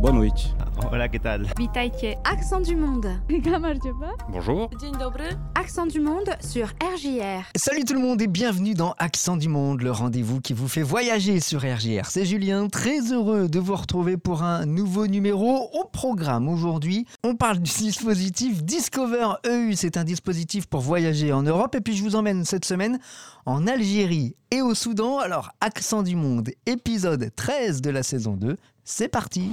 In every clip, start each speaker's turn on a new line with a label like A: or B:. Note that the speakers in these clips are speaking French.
A: Boa noite.
B: Hola, ¿qué tal?
C: Witajcie.
D: Accent du monde.
A: Bonjour.
D: Accent du monde sur RJR.
E: Salut tout le monde et bienvenue dans Accent du Monde, le rendez-vous qui vous fait voyager sur RGR. C'est Julien, très heureux de vous retrouver pour un nouveau numéro au programme. Aujourd'hui, on parle du dispositif Discover EU. C'est un dispositif pour voyager en Europe et puis je vous emmène cette semaine en Algérie et au Soudan. Alors, Accent du Monde, épisode 13 de la saison 2. C'est parti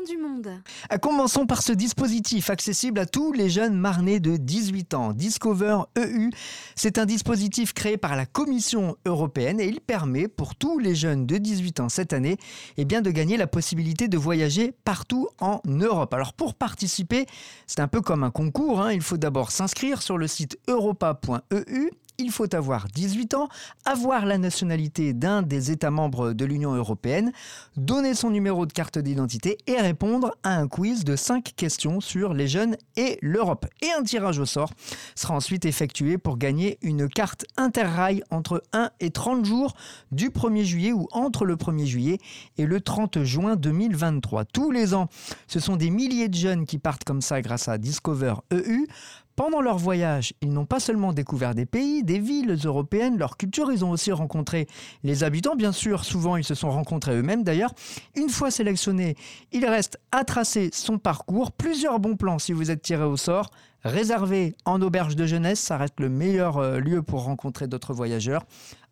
D: Du monde.
E: Euh, Commençons par ce dispositif accessible à tous les jeunes marnés de 18 ans. Discover EU, c'est un dispositif créé par la Commission européenne et il permet pour tous les jeunes de 18 ans cette année eh bien, de gagner la possibilité de voyager partout en Europe. Alors pour participer, c'est un peu comme un concours. hein. Il faut d'abord s'inscrire sur le site europa.eu. Il faut avoir 18 ans, avoir la nationalité d'un des États membres de l'Union européenne, donner son numéro de carte d'identité et répondre à un quiz de 5 questions sur les jeunes et l'Europe. Et un tirage au sort sera ensuite effectué pour gagner une carte interrail entre 1 et 30 jours du 1er juillet ou entre le 1er juillet et le 30 juin 2023. Tous les ans, ce sont des milliers de jeunes qui partent comme ça grâce à Discover EU. Pendant leur voyage, ils n'ont pas seulement découvert des pays, des villes européennes, leur culture, ils ont aussi rencontré les habitants, bien sûr, souvent ils se sont rencontrés eux-mêmes d'ailleurs. Une fois sélectionnés, il reste à tracer son parcours, plusieurs bons plans si vous êtes tiré au sort, réservé en auberge de jeunesse, ça reste le meilleur euh, lieu pour rencontrer d'autres voyageurs,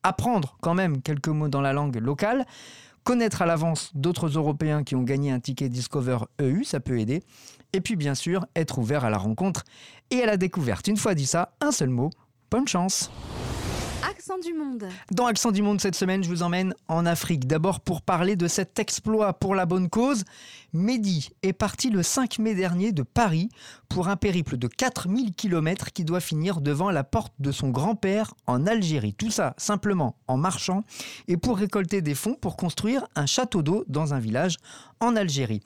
E: apprendre quand même quelques mots dans la langue locale, connaître à l'avance d'autres Européens qui ont gagné un ticket Discover EU, ça peut aider. Et puis bien sûr, être ouvert à la rencontre et à la découverte. Une fois dit ça, un seul mot, bonne chance. Dans Accent du Monde cette semaine, je vous emmène en Afrique. D'abord pour parler de cet exploit pour la bonne cause. Mehdi est parti le 5 mai dernier de Paris pour un périple de 4000 km qui doit finir devant la porte de son grand-père en Algérie. Tout ça simplement en marchant et pour récolter des fonds pour construire un château d'eau dans un village en Algérie.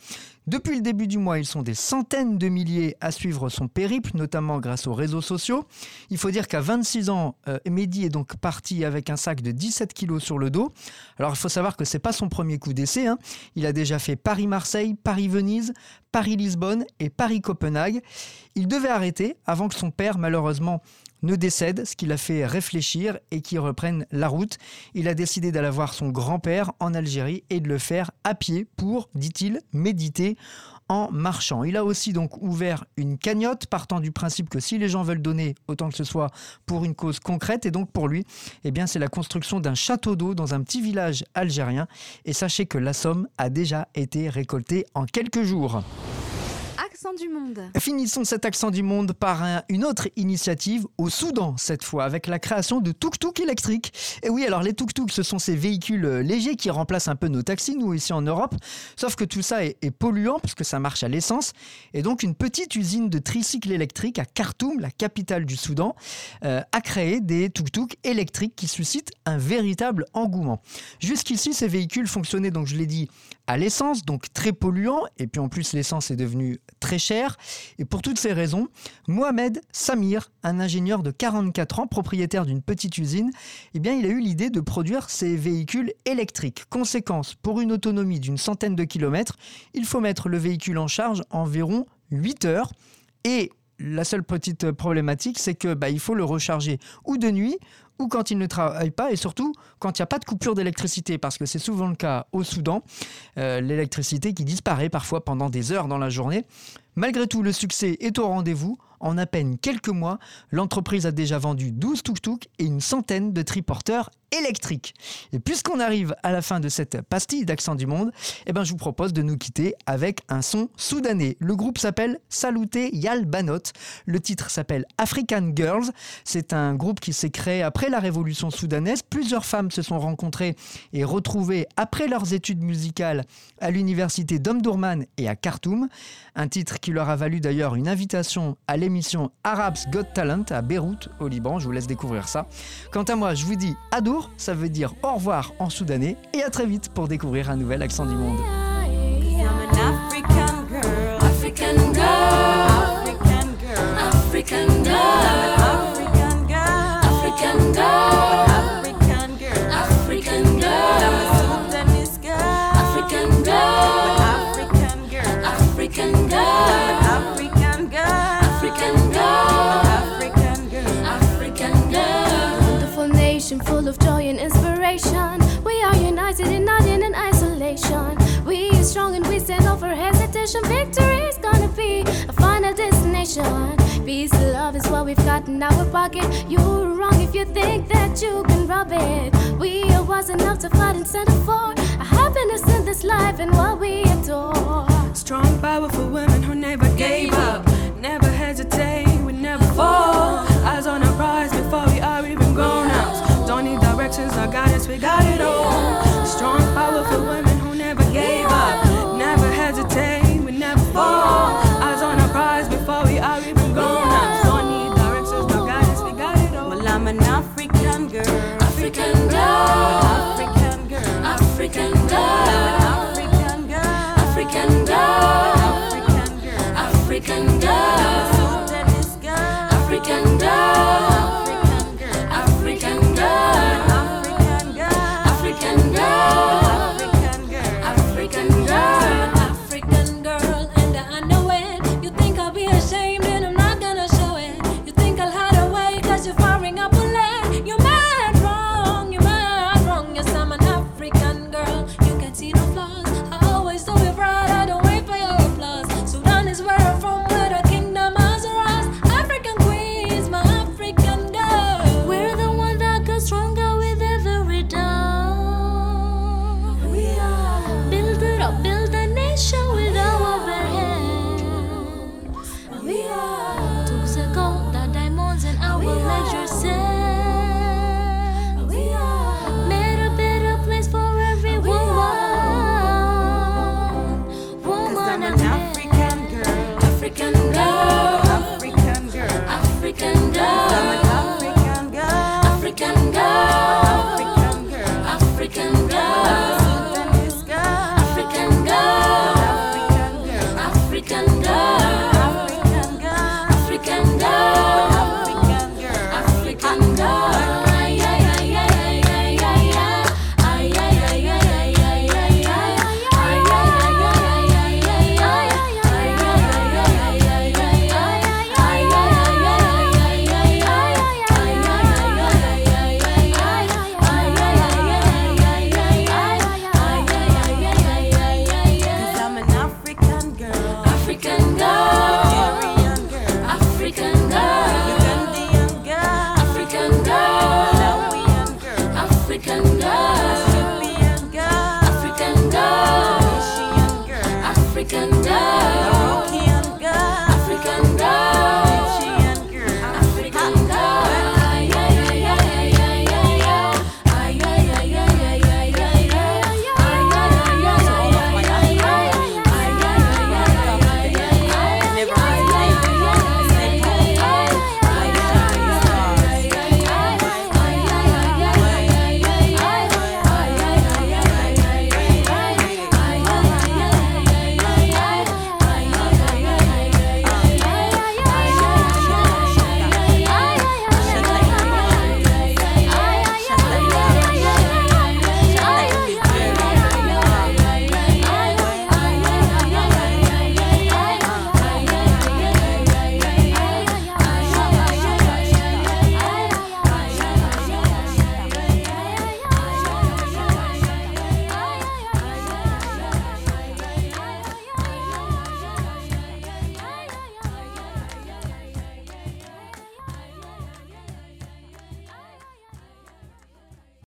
E: Depuis le début du mois, ils sont des centaines de milliers à suivre son périple, notamment grâce aux réseaux sociaux. Il faut dire qu'à 26 ans, euh, Mehdi est donc parti avec un sac de 17 kilos sur le dos. Alors il faut savoir que c'est pas son premier coup d'essai. hein. Il a déjà fait Paris-Marseille, Paris-Venise, Paris-Lisbonne et Paris-Copenhague. Il devait arrêter avant que son père, malheureusement, ne décède, ce qui l'a fait réfléchir et qu'il reprenne la route. Il a décidé d'aller voir son grand-père en Algérie et de le faire à pied pour, dit-il, méditer en marchant. Il a aussi donc ouvert une cagnotte partant du principe que si les gens veulent donner, autant que ce soit pour une cause concrète. Et donc pour lui, eh bien c'est la construction d'un château d'eau dans un petit village algérien. Et sachez que la somme a déjà été récoltée en quelques jours.
D: Du monde.
E: Finissons cet accent du monde par un- une autre initiative au Soudan cette fois avec la création de tuk-tuk électriques. Et oui, alors les tuk-tuk ce sont ces véhicules euh, légers qui remplacent un peu nos taxis nous ici en Europe, sauf que tout ça est, est polluant puisque ça marche à l'essence. Et donc une petite usine de tricycles électriques à Khartoum, la capitale du Soudan, euh, a créé des tuk-tuk électriques qui suscitent un véritable engouement. Jusqu'ici, ces véhicules fonctionnaient donc je l'ai dit à l'essence, donc très polluant, et puis en plus l'essence est devenue très chère. Et pour toutes ces raisons, Mohamed Samir, un ingénieur de 44 ans, propriétaire d'une petite usine, eh il a eu l'idée de produire ces véhicules électriques. Conséquence, pour une autonomie d'une centaine de kilomètres, il faut mettre le véhicule en charge environ 8 heures. Et la seule petite problématique, c'est que bah, faut le recharger ou de nuit ou quand il ne travaille pas et surtout quand il n'y a pas de coupure d'électricité parce que c'est souvent le cas au Soudan, euh, l'électricité qui disparaît parfois pendant des heures dans la journée. Malgré tout, le succès est au rendez-vous. En à peine quelques mois, l'entreprise a déjà vendu 12 tuk-tuk et une centaine de triporteurs électriques. Et puisqu'on arrive à la fin de cette pastille d'accent du monde, eh ben, je vous propose de nous quitter avec un son soudanais. Le groupe s'appelle Saluté Yal Banot. Le titre s'appelle African Girls. C'est un groupe qui s'est créé après la révolution soudanaise. Plusieurs femmes se sont rencontrées et retrouvées après leurs études musicales à l'université d'Omdurman et à Khartoum. Un titre qui leur a valu d'ailleurs une invitation à l'émission Arabs Got Talent à Beyrouth, au Liban. Je vous laisse découvrir ça. Quant à moi, je vous dis adour, ça veut dire au revoir en soudanais, et à très vite pour découvrir un nouvel accent du monde.
F: I'm an African girl.
G: African girl,
F: African girl.
G: full of
F: joy and
G: inspiration. We
F: are united
G: and not
F: in an isolation. We
G: are strong and we stand over hesitation. Victory is gonna be a final destination. Peace and love is what we've got in our pocket. You're wrong if you think that you can rob it. We are wise enough to fight and stand for a happiness in this life and what we adore.
F: Strong, powerful women who never gave up, never hesitate, we never fall. Eyes on the prize before we touches our goddess, we got it all. Strong, powerful women.